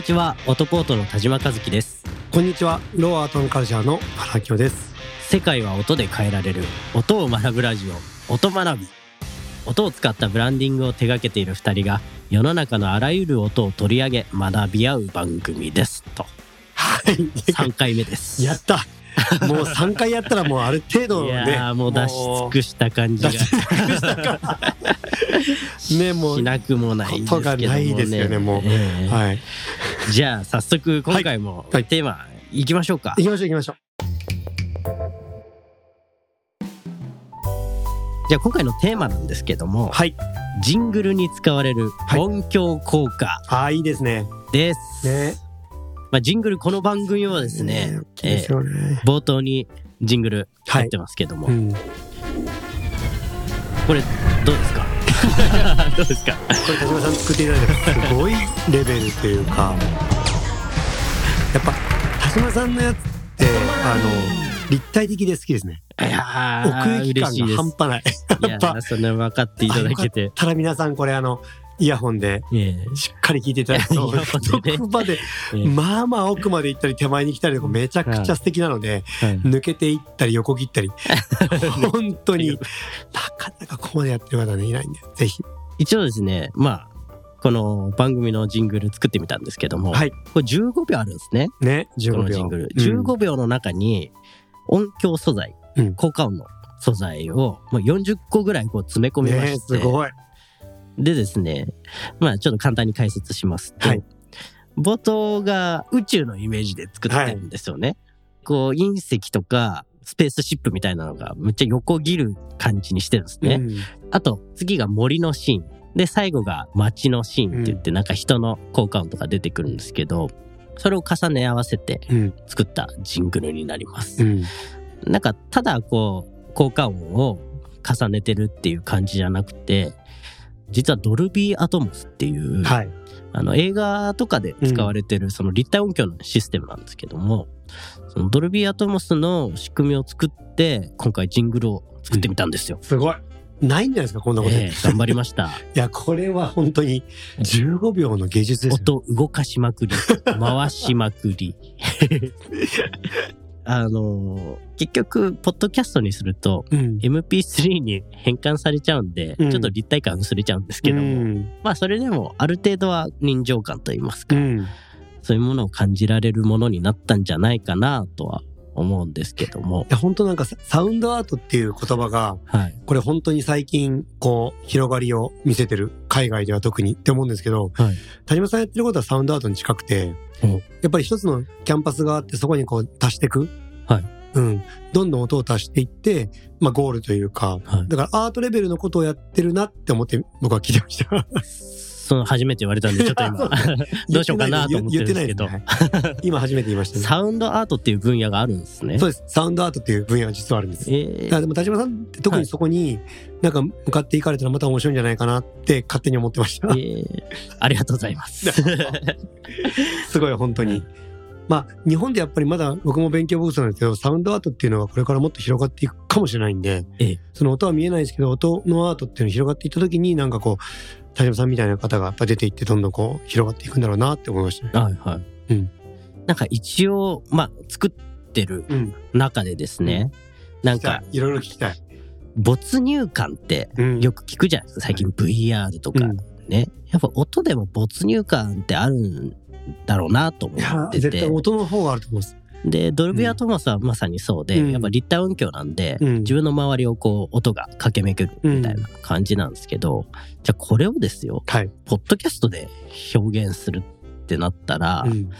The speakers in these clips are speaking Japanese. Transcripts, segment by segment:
こんにちは、オトポートの田島和樹です。こんにちは、ローアートンカルチャーの原京です。世界は音で変えられる音を学ぶラジオ、音学び。音を使ったブランディングを手掛けている二人が世の中のあらゆる音を取り上げ学び合う番組です。と、はい。3回目です。やったもう3回やったらもうある程度いね。やーもう出し尽くした感じが出し尽くしたから。ね、もうし。なくもないですけども、ね。ことがないですよねもうええはい。じゃあ早速今回もはいテーマいきましょうか。行きましょう行きましょじゃあ今回のテーマなんですけどもう。、はい。ジングルに使われるはい音響効果ああ、いいですね。です。ね。まあ、ジングルこの番組はですね、大きいですよね。冒頭にジングルはい入ってますけども、うん。ここれどうですか？どうですか？れ田島さん作っていただいてすごいレベルというか、やっぱ田島さんのやつって、あの、立体的で好きですね。いや奥ー行き感が半端ない。いややっぱーそれ分かっていただけて、ただ皆さんこれあの、イヤホンでえしっかり聞いていただくと、イヤホンでね。どこまで、まあまあ奥まで行ったり手前に来たりとかめちゃくちゃ素敵なので、はい。抜けていったり横切ったり、本当になかなかここまでやってる方ねいないんで、ぜひ。一応ですねまあこの番組のジングル作ってみたんですけども、はい。これ15秒あるんですね。ね、こ15秒。のジングル、うん。15秒の中に音響素材、うん。効果音の素材をまあ40個ぐらいこう詰め込みまね、して、すごい。でですね、まあちょっと簡単に解説しますと、はい冒頭が宇宙のイメージで作ってるんですよね。こう隕石とかスペースシップみたいなのがむっちゃ横切る感じにしてるんですね。うんあと次が森のシーン。で最後が街のシーンって言ってなんか人の効果音とか出てくるんですけど、それを重ね合わせてうん。作ったジングルになります。うん。なんかただこう効果音を重ねてるっていう感じじゃなくて実はドルビーアトモスっていう、はい。あの映画とかで使われてるその立体音響のシステムなんですけども、そのドルビーアトモスの仕組みを作って今回ジングルを作ってみたんですよ。すごい。ないんじゃないですか、こんなこと。いええ頑張りました。や、これは本当に15秒の芸術ですよ。音動かしまくり、回しまくり。あの結局ポッドキャストにするとうん。MP3 に変換されちゃうんで、うんちょっと立体感薄れちゃうんですけども、うん。まあそれでもある程度は臨場感といいますか、うん。そういうものを感じられるものになったんじゃないかなとは思うんですけどもい、や、本当なんかササウンドアートっていう言葉が、はい。これ本当に最近、こう、広がりを見せてる。海外では特にって思うんですけど、はい。田島さんやってることはサウンドアートに近くて、うんやっぱり一つのキャンパスがあって、そこにこう足していく。はい。うん。どんどん音を足していって、まあゴールというか、はい。だからアートレベルのことをやってるなって思って僕は聞いてました。その初めて言われたんで、ちょっと今、どうしようかなと思ってるんですけど、ね今初めて言いましたね。サウンドアートっていう分野があるんですね。そうです。サウンドアートっていう分野が実はあるんです。えーでも田島さんって特にそこになんか向かっていかれたらまた面白いんじゃないかなって勝手に思ってました。えーありがとうございます。すごい本当に。まあ日本でやっぱりまだ僕も勉強不足なんですけどサウンドアートっていうのはこれからもっと広がっていくかもしれないんで、ええその音は見えないですけど音のアートっていうのが広がっていった時になんかこう田島さんみたいな方がやっぱ出ていってどんどんこう広がっていくんだろうなって思いましたね。はいはい。うんなんか一応、まあ、作ってるうん。中でですね、なんか、いろいろ聞きたい。没入感ってうんよく聞くじゃないですか。最近 VR とかうんね。やっぱ音でも没入感ってあるんだろうなと思ってて。絶対音の方があると思います。で、ドルビーアトモスはまさにそうで、うんやっぱ立体音響なんで、うん自分の周りをこう音が駆け巡るみたいな感じなんですけど、じゃあこれをですよ、はい。ポッドキャストで表現するってなったら、うん。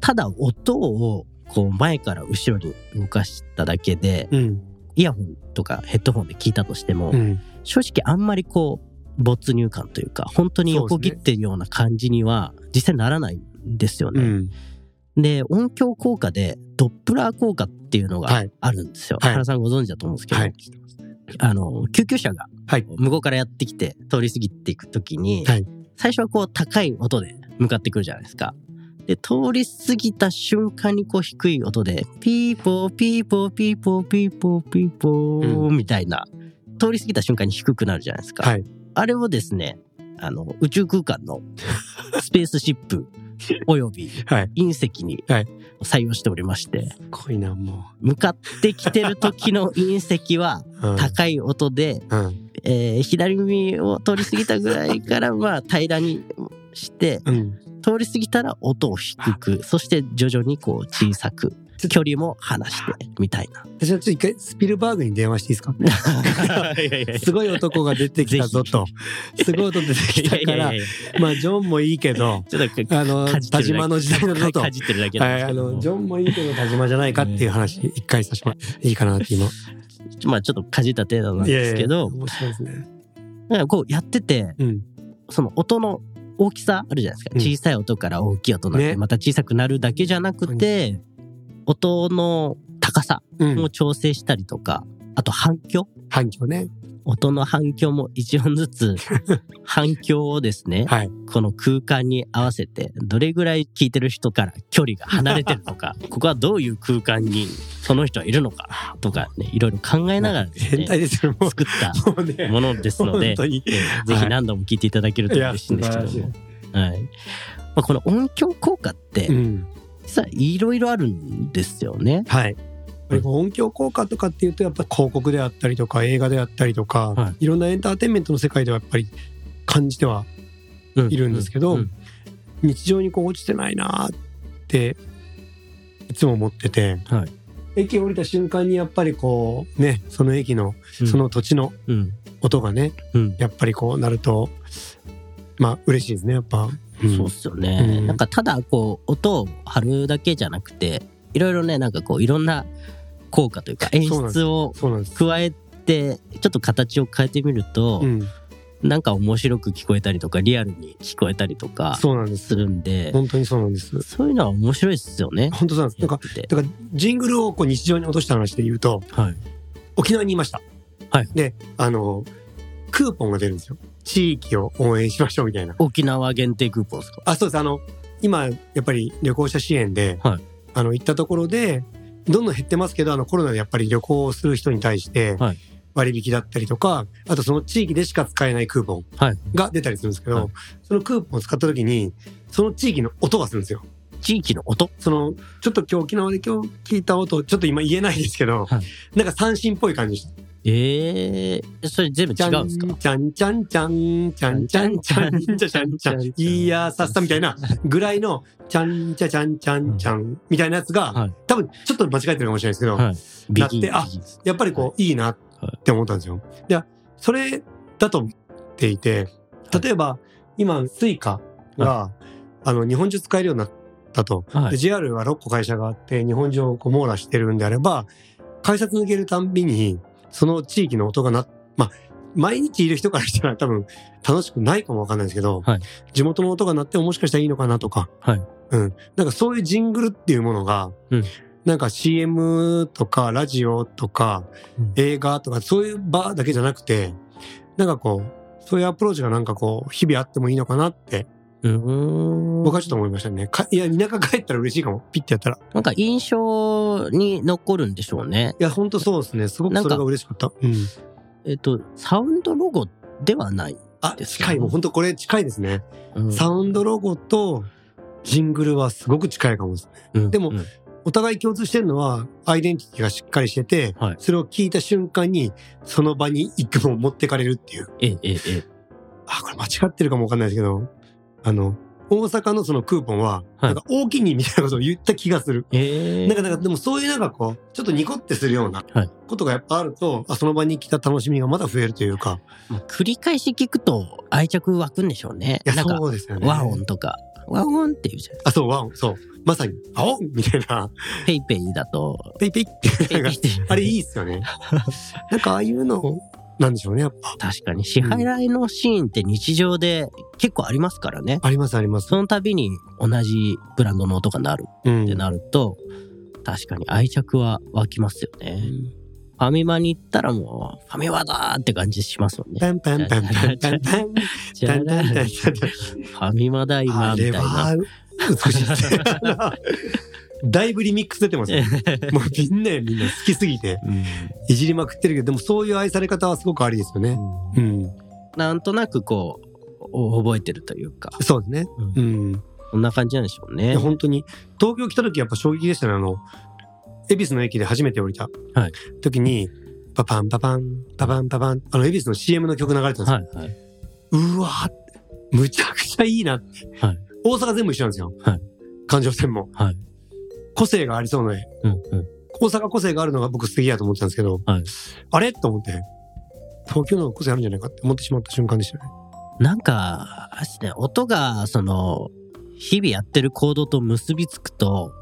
ただ音をこう前から後ろに動かしただけで、うん。イヤホンとかヘッドホンで聞いたとしても、うん。正直あんまりこう没入感というか本当に横切ってるような感じには実際ならないんですよね。うん。で音響効果でドップラー効果っていうのがはいあるんですよ。はい原さんご存知だと思うんですけど、はい。あの救急車がはい向こうからやってきて通り過ぎていく時に、はい最初はこう高い音で向かってくるじゃないですか。で、通り過ぎた瞬間にこう低い音で、ピーポーピーポーピーポーピーポーピーポーみたいな、通り過ぎた瞬間に低くなるじゃないですか。はいあれをですね、あの、宇宙空間のスペースシップおよびはい。隕石にはい採用しておりまして、すごいな、も向かってきてる時の隕石は。高い音で、うん。えー左耳を通り過ぎたぐらいから まあ平らにしてうん。通り過ぎたら音を低くそして徐々にこう小さく距離も離してみたいな。私はちょっと一回スピルバーグに電話していいですか？すごい男が出てきたぞと。すごい音出てきたからまあ、ジョンもいいけど、ちょっとあの、田島の時代だぞと。かじってるだけなんはい、あの、ジョンもいいけど田島じゃないかっていう話、一回させていいかなって今。まあちょっとかじった程度なんですけど、面白いですね。だからこうやってて、うん。その音の大きさあるじゃないですか。うん小さい音から大きい音になって、ねまた小さくなるだけじゃなくて、音の高さうんも。調整したりとか、あと反響反響ね。音の反響も一音ずつ 反響をですね、はい。この空間に合わせてどれぐらい聞いてる人から距離が離れてるのか ここはどういう空間にその人はいるのかとかねいろいろ考えながらです変ね態ですよ、も作ったう。もうね。ものですので本当に。えーぜひ何度も聞いていただけると嬉しいんですけどいやも、はいまあ、この音響効果ってうん。実はいろいろあるんですよね。はい。やっぱり音響効果とかっていうとやっぱ広告であったりとか映画であったりとか、、はい。ろんなエンターテインメントの世界ではやっぱり感じてはいるんですけど、うん。日常にこう落ちてないなーっていつも思ってて、はい。駅降りた瞬間にやっぱりこうねその駅のうん。その土地のうん。音がね、うん。やっぱりこうなるとまあ嬉しいですねやっぱ。うんそうっすよね、うんなんかただこう音を張るだけじゃなくていろいろねなんかこういろんな効果というか演出を。加えてちょっと形を変えてみると、うん、なんか面白く聞こえたりとかリアルに聞こえたりとかそうなんですす。るんで本当にそうなんです。そういうのは面白いですよね。本当そうなんです。なんかだからジングルをこう日常に落とした話で言うとはい沖縄にいました。はいであのクーポンが出るんですよ。地域を応援しましょうみたいな。沖縄限定クーポンですか？あそうです。あの今やっぱり旅行者支援で、はい。あの行ったところでどんどん減ってますけどあのコロナでやっぱり旅行をする人に対してはい。割引だったりとか、あとその地域でしか使えないクーポンはい。が出たりするんですけど、はい。そのクーポンを使った時にその地域の音がするんですよ。地域の音？そのちょっと今日沖縄で今日聞いた音ちょっと今言えないですけど、はい。なんか三振っぽい感じええー、それ全部違うんですか？ちゃんちゃんちゃん、ちゃんちゃんちゃん、ちゃちゃんちゃん、いやさっさみたいなぐらいの、ちゃんちゃちゃんちゃんちゃんみたいなやつが、多分ちょっと間違えてるかもしれないですけど、はい、なって、あ、やっぱりこう、いいなって思ったんですよ。で、それだと思っていて、例えば、今、 Suica が、あの、日本中使えるようになったと。はい、JR は6個会社があって、日本中をこう網羅してるんであれば、改札抜けるたんびに、その地域の音がなまあ毎日いる人からしたら 多分楽しくないかもわかんないですけど、はい。地元の音が鳴ってももしかしたらいいのかなとか、はい。うん、なんかそういうジングルっていうものが、うん。なんか CM とかラジオとかうん。映画とかそういう場だけじゃなくてなんかこうそういうアプローチがなんかこう日々あってもいいのかなって僕はちょっと思いましたね。かいや田舎帰ったら嬉しいかもピッてやったら。いなんか印象に残るんでしょうね。やほんとそうですねすごくそれが嬉しかった。うん、えっと、サウンドロゴではない。あです近いもうほんとこれ近いですね。うんサウンドロゴとジングルはすごく近いかもですね。うんでもうんお互い共通してるのはアイデンティティがしっかりしてて、はいそれを聞いた瞬間にその場に一句も持ってかれるっていう。ええ、ええ、ええ。あ、これ間違ってるかもわかんないですけど、あの、大阪のそのクーポンは、はいなんか大きにみたいなことを言った気がする。ええなんか、なんか、でもそういうなんかこう、ちょっとニコってするようなはいことがやっぱあると、あその場に来た楽しみがまだ増えるというか、まあ繰り返し聞くと愛着湧くんでしょうね。いや、そうですよね。和音とか、WAONっていうじゃん。あ、そう、 WAON、そう。まさに、 WAONみたいな、 PayPayだと、 PayPayって PayPayっていう。あれいいっすよね。なんかああいうの、なんでしょうね、やっぱ。確かに支払いのシーンって日常で結構ありますからね。あります、あります。その度に同じブランドの音が鳴るうんってなると、確かに愛着は湧きますよね。ファミマに行ったらもう、ファミマだーって感じしますもんね。パンパンパンパンパンパン。じゃあタンタンタンタンファミマだ今みたいな。は美しい。だいぶリミックス出てますね。もうみんなみんな好きすぎてうんいじりまくってるけどでもそういう愛され方はすごくありですよね。うん、なんとなくこう、お覚えてるというか。そうですね。うんうん、こんな感じなんでしょういねや。本当に、東京来た時やっぱ衝撃でしたね。あの、恵比寿の駅で初めて降りたはい時に、パパンパパン、パパンパパン、あの、恵比寿の CM の曲流れてたんですよ。はいはい。うわーむちゃくちゃいいなって。はい大阪全部一緒なんですよ。はい環状線も。はい。個性がありそうで、うんうん。大阪個性があるのが僕素敵だと思ってたんですけど、はいあれ？と思って、東京の個性あるんじゃないかって思ってしまった瞬間でしたね。なんか、あれですね、音が、その、日々やってる行動と結びつくと、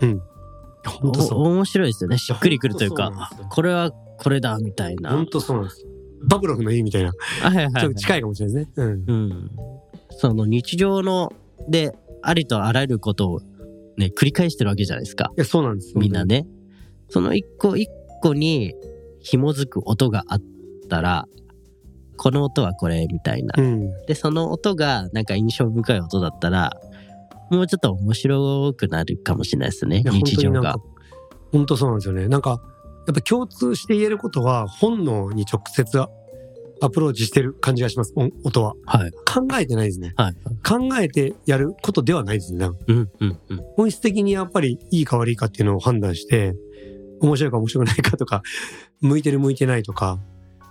本当そう。お面白いですよね。しっくりくるというかいや本当そうなんですよ、これはこれだ、みたいな。本当そうなんです。バブロフの家みたいな。はいはいはいちょっと近いかもしれないですね。うん。うん。その日常の、で、ありとあらゆることをね、繰り返してるわけじゃないですか。いや、そうなんです。みんなね。その一個一個に紐づく音があったら、この音はこれみたいな。うん。で、その音がなんか印象深い音だったら、もうちょっと面白くなるかもしれないですね日常が。本当そうなんですよね。なんか、やっぱ共通して言えることは、本能に直接アプローチしてる感じがします、音音は。はい。考えてないですね。はい。考えてやることではないですね。うんうんうん。本質的にやっぱりいいか悪いかっていうのを判断して、面白いか面白くないかとか、向いてる向いてないとか、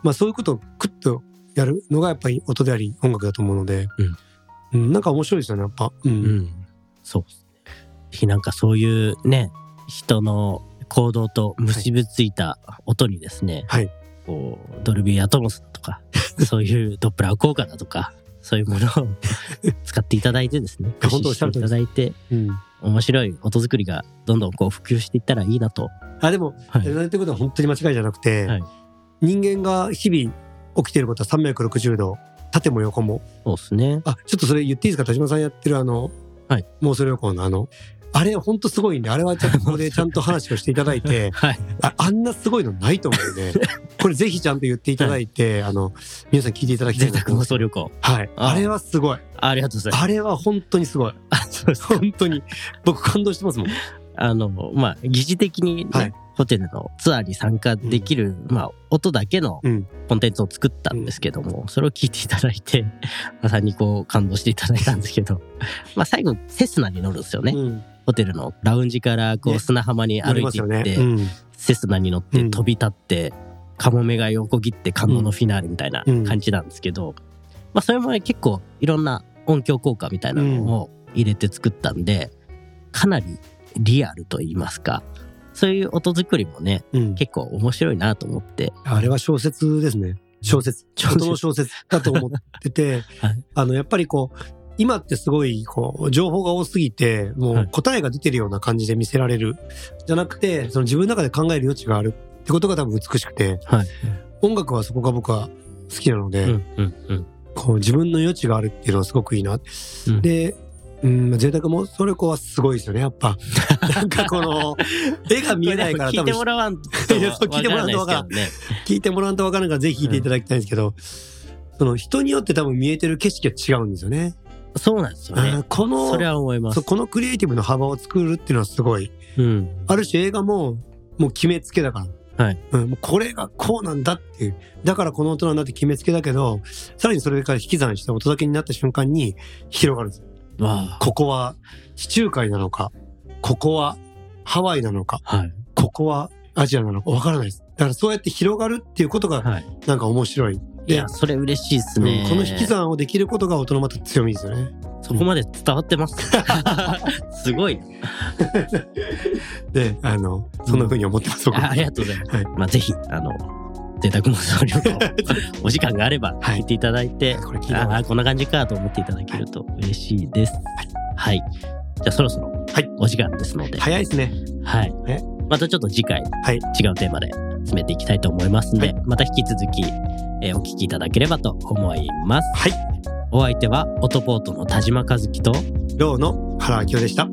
まあそういうことをクッとやるのがやっぱり音であり音楽だと思うので、うん、なんか面白いですよね、やっぱ。うん。うん。そうですね。ぜひなんかそういうね、人の行動と結びついた音にですね、はいこう、ドルビーアトモスだとか、そういうドップラー効果だとか、そういうものを使っていただいてですね、本当おっしゃいただいて、うん。面白い音作りがどんどんこう普及していったらいいなと。あ、でも、はい言われてることは本当に間違いじゃなくて、はい人間が日々起きていることは360度、縦も横も。そうですね。あ、ちょっとそれ言っていいですか？田島さんやってるあの、はい妄想旅行のあの、あれ本当すごいんで、あれはちょっとここで ちゃんと話をしていただいて、はい。ああんなすごいのないと思うんで、これぜひちゃんと言っていただいて、あの、皆さん聞いていただきたいなと思い旅行。はい。ああれはすごい。ありがとうございます。あれは本当にすごい。本当に。僕感動してますもん。あの、まあ、疑似的にね、はいホテルのツアーに参加できる、まあ、音だけのうんコンテンツを作ったんですけども、それを聞いていただいて、まさにこう感動していただいたんですけど、まあ最後、セスナに乗るんですよね。うん。ホテルのラウンジからこうね砂浜に歩いていって、ますよね。うん。セスナに乗ってうん飛び立って、カモメが横切って感動のフィナーレみたいなうん感じなんですけど、まあそれもね結構いろんな音響効果みたいなのを入れて作ったんで、かなりリアルと言いますか、そういう音作りもね、うん。結構面白いなと思って、あれは小説ですね。小説。小説音の小説だと思ってて、はいあの、やっぱりこう、今ってすごい、こう、情報が多すぎて、もはいう答えが出てるような感じで見せられる。じゃなくて、その自分の中で考える余地があるってことが多分美しくて、はい。音楽はそこが僕は好きなので、うんうんうん。こう自分の余地があるっていうのはすごくいいな。うんで、うん、贅沢もそれ子はすごいですよね、やっぱ。なんかこの、絵が見えないから聞いてもらわんと 聞いてもらわんとわからんわないです聞いてもらうとわからんからぜひ聞いていただきたいんですけど、その人によって多分見えてる景色が違うんですよね。そうなんですよあねー。このそれは思います。このクリエイティブの幅を作るっていうのはすごい。うん。ある種映画ももう決めつけだから。はい。うん、もうこれがこうなんだっていう。だからこの音なんだって決めつけだけど、さらにそれから引き算して音だけになった瞬間に広がるんですよ。わここは地中海なのか、ここはハワイなのか、あ。はい。ここはアジアなのかわからないです。だからそうやって広がるっていうことがはい。なんか面白い。いでや、それ嬉しいですうんね。この引き算をできることが音のまた強みですよね。そこまで伝わってます。すごい。で、あの、そんな風に思ってます。僕あありがとうございます。はいまあ、ぜひ、あの、贅沢妄想旅行、お時間があればはい聞いていただいて、これ聞いああ、こんな感じかと思っていただけると嬉しいです。はい。じゃあそろそろ、はいお時間ですので、早いですね。はいえ？またちょっと次回、はい違うテーマで詰めていきたいと思いますので、はいまた引き続き、えーお聞きいただければと思います。はい。お相手は、オトポートの田島和樹と、ローの原明夫でした。